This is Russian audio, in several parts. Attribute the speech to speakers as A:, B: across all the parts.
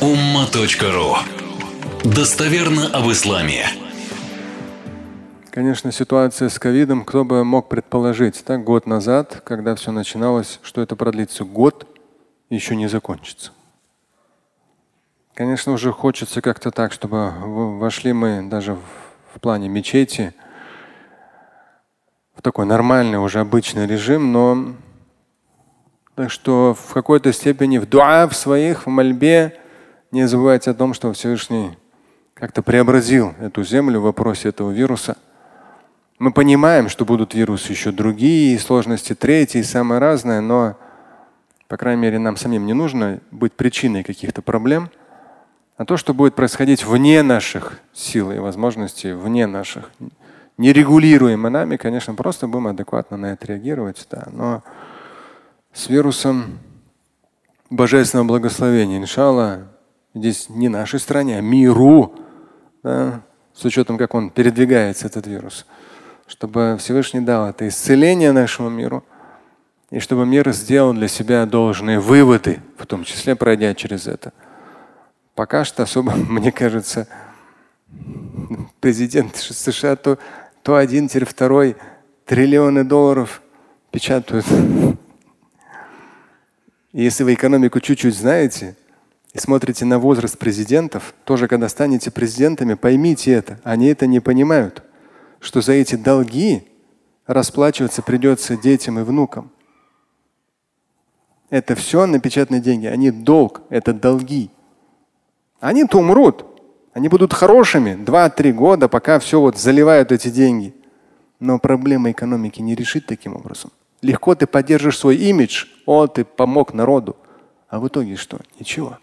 A: umma.ru Достоверно об исламе.
B: Конечно, ситуация с ковидом, кто бы мог предположить, так, год назад, когда все начиналось, что это продлится год, еще не закончится. Конечно, уже хочется как-то так, чтобы вошли мы даже в, плане мечети в такой нормальный, уже обычный режим, но так что в какой-то степени в дуа, в своих, в мольбе не забывайте о том, что Всевышний как-то преобразил эту землю в вопросе этого вируса. Мы понимаем, что будут вирусы еще другие, сложности третьи, самое разное, но, по крайней мере, нам самим не нужно быть причиной каких-то проблем. А то, что будет происходить вне наших сил и возможностей, вне наших, нерегулируемо нами, конечно, просто будем адекватно на это реагировать. Да. Но с вирусом божественного благословения, иншалла, здесь не нашей стране, а миру, да, с учетом, как он передвигается, этот вирус, чтобы Всевышний дал это исцеление нашему миру, и чтобы мир сделал для себя должные выводы, в том числе пройдя через это. Пока что особо, мне кажется, президент США то, то один, теперь второй триллионы долларов печатают если вы экономику чуть-чуть знаете и смотрите на возраст президентов, тоже когда станете президентами, поймите это. Они это не понимают, что за эти долги расплачиваться придется детям и внукам. Это все напечатанные деньги. Они долг, это долги. Они-то умрут. Они будут хорошими 2-3 года, пока все вот заливают эти деньги. Но проблема экономики не решит таким образом. Легко ты поддержишь свой имидж, о, ты помог народу. А в итоге что? Ничего.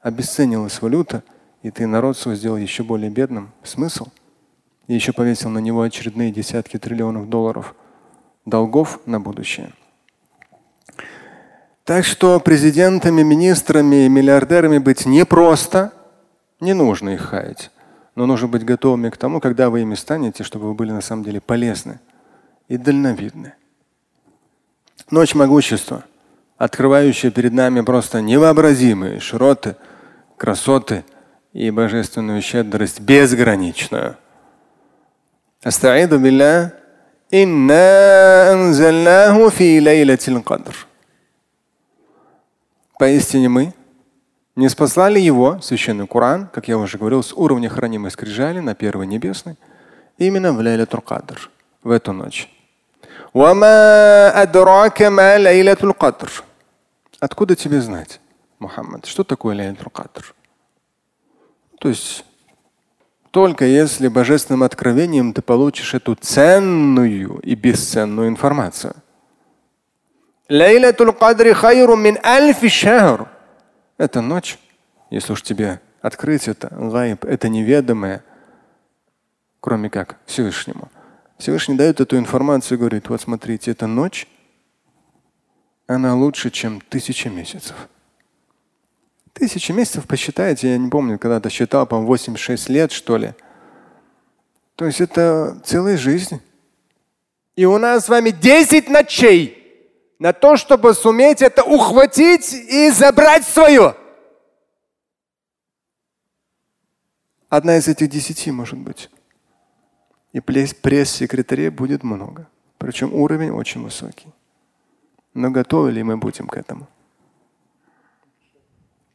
B: Обесценилась валюта, и ты народ свой сделал еще более бедным. Смысл? И еще повесил на него очередные десятки триллионов долларов долгов на будущее. Так что президентами, министрами и миллиардерами быть непросто. Не нужно их хаять. Но нужно быть готовыми к тому, когда вы ими станете, чтобы вы были на самом деле полезны и дальновидны. Ночь могущества, открывающая перед нами просто невообразимые широты, красоты и божественную щедрость безграничную. Астаиду билля инна анзальнаху фи лейлатил кадр. Поистине мы не спаслали его, священный Коран, как я уже говорил, с уровня хранимой скрижали на первой небесной, именно в Лейлатул Кадр, в эту ночь. Откуда тебе знать, Мухаммад, что такое Лейлатул Кадр? То есть только если божественным откровением ты получишь эту ценную и бесценную информацию. Лейлатул Кадр хайру мин альфи шахр. Это ночь, если уж тебе открыть это, гайб, это неведомое, кроме как Всевышнему. Всевышний дает эту информацию и говорит, вот смотрите, эта ночь, она лучше, чем тысяча месяцев. Тысяча месяцев посчитайте, я не помню, когда-то считал, по-моему, 86 лет, что ли. То есть это целая жизнь. И у нас с вами 10 ночей на то, чтобы суметь это ухватить и забрать свое. Одна из этих десяти может быть. И пресс-секретарей будет много. Причем уровень очень высокий. Но готовы ли мы будем к этому?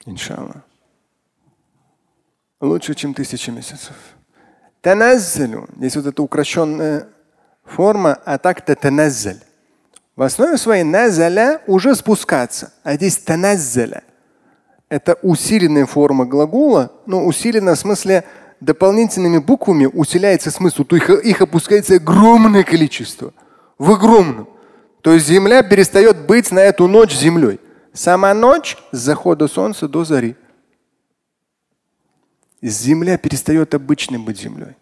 B: Иншалла. Лучше, чем тысячи месяцев. Таназзалю. Здесь вот эта укращенная форма, а так-то таназзаль. В основе своей назаля уже спускаться. А здесь таназзаля. Это усиленная форма глагола, но усиленная в смысле дополнительными буквами усиляется смысл, то их, их опускается огромное количество. В огромном. То есть земля перестает быть на эту ночь землей. Сама ночь с захода солнца до зари. Земля перестает обычной быть землей.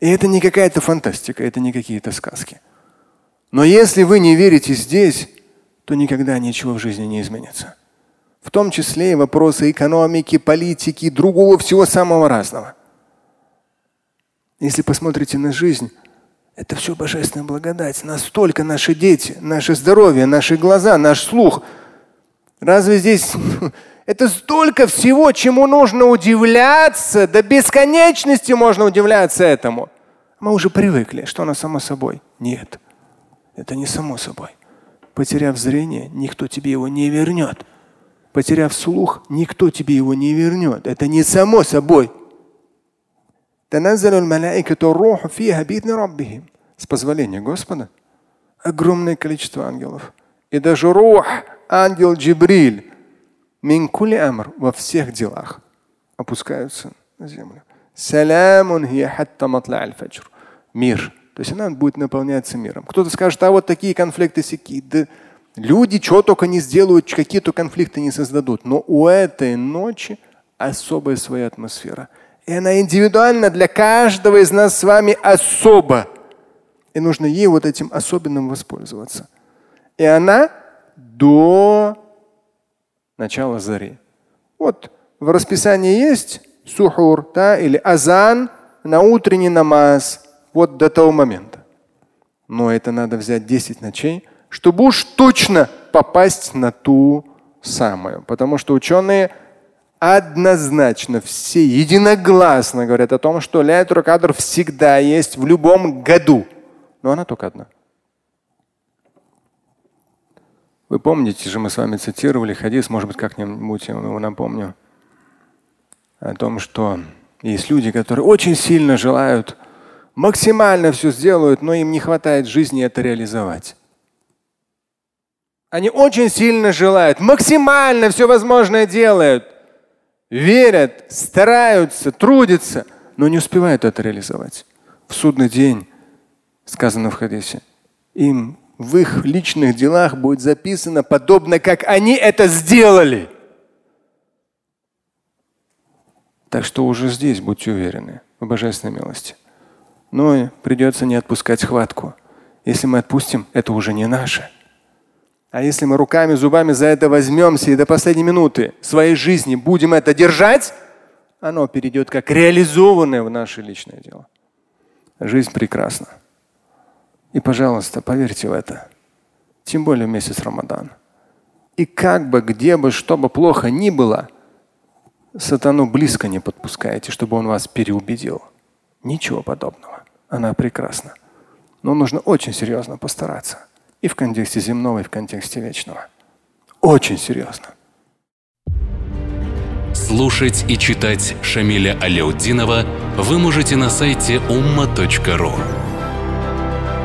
B: И это не какая-то фантастика, это не какие-то сказки. Но если вы не верите здесь, то никогда ничего в жизни не изменится. В том числе и вопросы экономики, политики, другого всего самого разного. Если посмотрите на жизнь, это все божественная благодать. Настолько наши дети, наше здоровье, наши глаза, наш слух. Разве здесь Это столько всего, чему нужно удивляться, до бесконечности можно удивляться этому. Мы уже привыкли, что оно само собой. Нет, это не само собой. Потеряв зрение, никто тебе его не вернет. Потеряв слух, никто тебе его не вернет. Это не само собой. С позволения Господа огромное количество ангелов. И даже рух, ангел Джибриль, минкули амр во всех делах опускаются на землю. Саламун Мир. То есть она будет наполняться миром. Кто-то скажет, а вот такие конфликты сяки. Да люди что только не сделают, какие-то конфликты не создадут. Но у этой ночи особая своя атмосфера. И она индивидуальна для каждого из нас с вами особо. И нужно ей вот этим особенным воспользоваться. И она до начала зари. Вот в расписании есть сухур да, или азан на утренний намаз вот до того момента. Но это надо взять 10 ночей, чтобы уж точно попасть на ту самую. Потому что ученые однозначно, все единогласно говорят о том, что ляйтур кадр всегда есть в любом году. Но она только одна. Вы помните же, мы с вами цитировали хадис, может быть, как-нибудь я его напомню, о том, что есть люди, которые очень сильно желают максимально все сделают, но им не хватает жизни это реализовать. Они очень сильно желают, максимально все возможное делают, верят, стараются, трудятся, но не успевают это реализовать. В судный день, сказано в хадисе, им в их личных делах будет записано подобно, как они это сделали. Так что уже здесь будьте уверены в божественной милости но придется не отпускать схватку. Если мы отпустим, это уже не наше. А если мы руками, зубами за это возьмемся и до последней минуты своей жизни будем это держать, оно перейдет как реализованное в наше личное дело. Жизнь прекрасна. И, пожалуйста, поверьте в это. Тем более месяц Рамадан. И как бы, где бы, что бы плохо ни было, сатану близко не подпускайте, чтобы он вас переубедил. Ничего подобного она прекрасна. Но нужно очень серьезно постараться. И в контексте земного, и в контексте вечного. Очень серьезно.
A: Слушать и читать Шамиля Аляутдинова вы можете на сайте umma.ru.